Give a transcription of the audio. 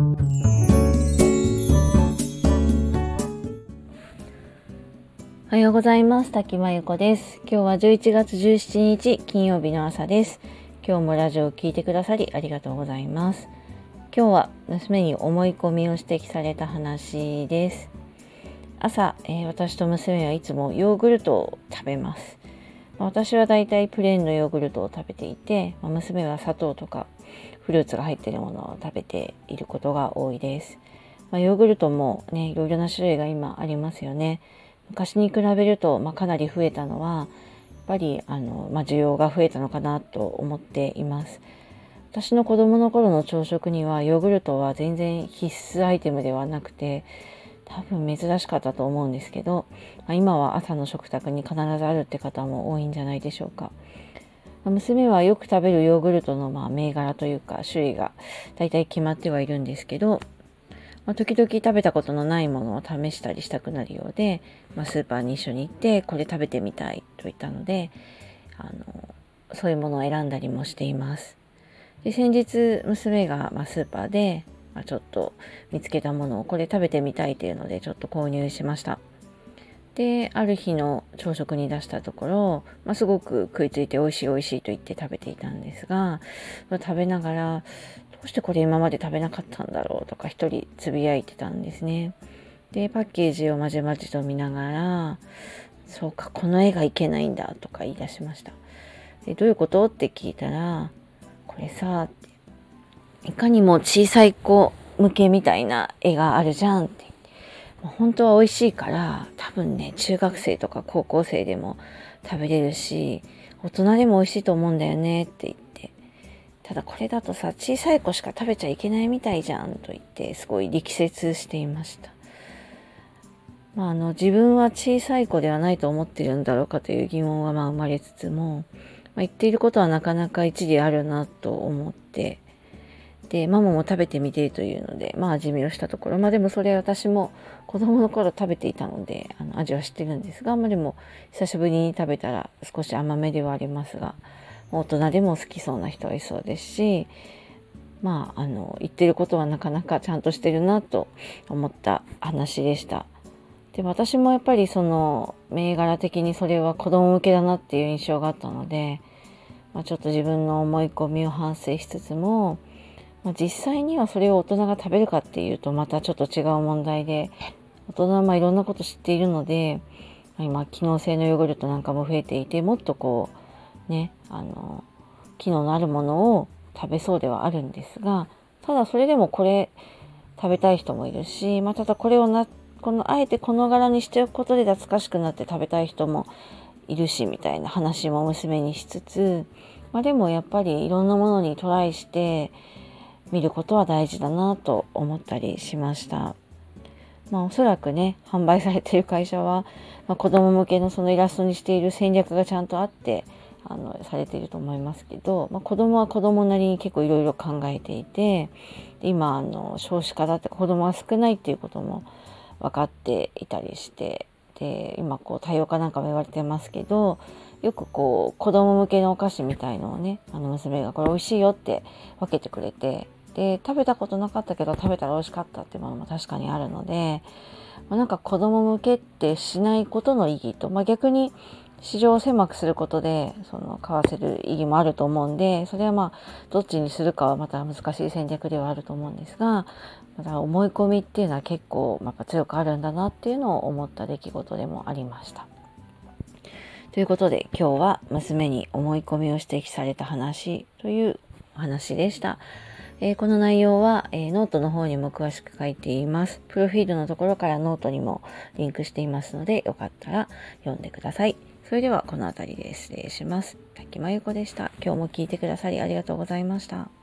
おはようございます。滝真由子です。今日は11月17日金曜日の朝です。今日もラジオを聴いてくださりありがとうございます。今日は娘に思い込みを指摘された話です。朝、えー、私と娘はいつもヨーグルトを食べます。私はだいたいプレーンのヨーグルトを食べていて、ま娘は砂糖とかフルーツが入っているものを食べていることが多いです。まあ、ヨーグルトもね、いろいろな種類が今ありますよね。昔に比べると、まあ、かなり増えたのは、やっぱりあの、まあ、需要が増えたのかなと思っています。私の子供の頃の朝食にはヨーグルトは全然必須アイテムではなくて多分珍しかったと思うんですけど、ま、今は朝の食卓に必ずあるって方も多いんじゃないでしょうか。娘はよく食べるヨーグルトのまあ銘柄というか種類が大体決まってはいるんですけど、まあ、時々食べたことのないものを試したりしたくなるようで、まあ、スーパーに一緒に行ってこれ食べてみたいと言ったのであのそういうものを選んだりもしています。で先日娘が、まスーパーで、まあ、ちょっと見つけたものをこれ食べてみたいというのでちょっと購入しました。である日の朝食に出したところ、まあ、すごく食いついて美味しい美味しいと言って食べていたんですが食べながらどうしてこれ今まで食べなかったんだろうとか一人つぶやいてたんですね。でパッケージをまじまじと見ながらそうかこの絵がいけないんだとか言い出しました。でどういうこと？って聞いたらこれさ、いかにも小さい子向けみたいな絵があるじゃんって。本当は美味しいから多分ね中学生とか高校生でも食べれるし大人でも美味しいと思うんだよねって言ってただこれだとさ小さい子しか食べちゃいけないみたいじゃんと言ってすごい力説していました。まあ、あの自分は小さい子ではないと思ってるんだろうかという疑問はまあ生まれつつもまあ、言っていることはなかなか一理あるなと思ってでママも食べてみてというのでまあ味見をしたところまあでもそれ私も子供の頃食べていたのであの味は知ってるんですがあまあでも久しぶりに食べたら少し甘めではありますが大人でも好きそうな人はいそうですしまああの言ってることはなかなかちゃんとしてるなと思った話でした。で私もやっぱりその銘柄的にそれは子供向けだなっていう印象があったので、まあ、ちょっと自分の思い込みを反省しつつも、まあ、実際にはそれを大人が食べるかっていうとまたちょっと違う問題で大人はまあいろんなこと知っているので今機能性のヨーグルトなんかも増えていてもっとこうねあの機能のあるものを食べそうではあるんですがただそれでもこれ食べたい人もいるし、まあ、ただこれをなこのあえてこの柄にしておくことで懐かしくなって食べたい人もいるしみたいな話も娘にしつつ、まあ、でもやっぱりいろんなものにトライして見ることは大事だなと思ったりしました。まあ、おそらくね販売されてる会社は、まあ、子供向けのそのイラストにしている戦略がちゃんとあってあのされていると思いますけど、まあ、子供は子供なりに結構いろいろ考えていて今あの少子化だって子供が少ないっていうことも分かっていたりしてで今こう多様化なんかも言われてますけどよくこう子供向けのお菓子みたいのをねあの娘がこれ美味しいよって分けてくれてで食べたことなかったけど食べたら美味しかったっていうものも確かにあるので、まあ、なんか子供向けってしないことの意義と、まあ、逆に市場を狭くすることでその買わせる意義もあると思うんでそれはまあどっちにするかはまた難しい戦略ではあると思うんですがだから思い込みっていうのは結構やっぱ強くあるんだなっていうのを思った出来事でもありました。ということで今日は娘に思い込みを指摘された話というお話でした。えー、この内容は、えー、ノートの方にも詳しく書いています。プロフィールのところからノートにもリンクしていますので、よかったら読んでください。それではこの辺りで失礼します。滝真由子でした。今日も聞いてくださりありがとうございました。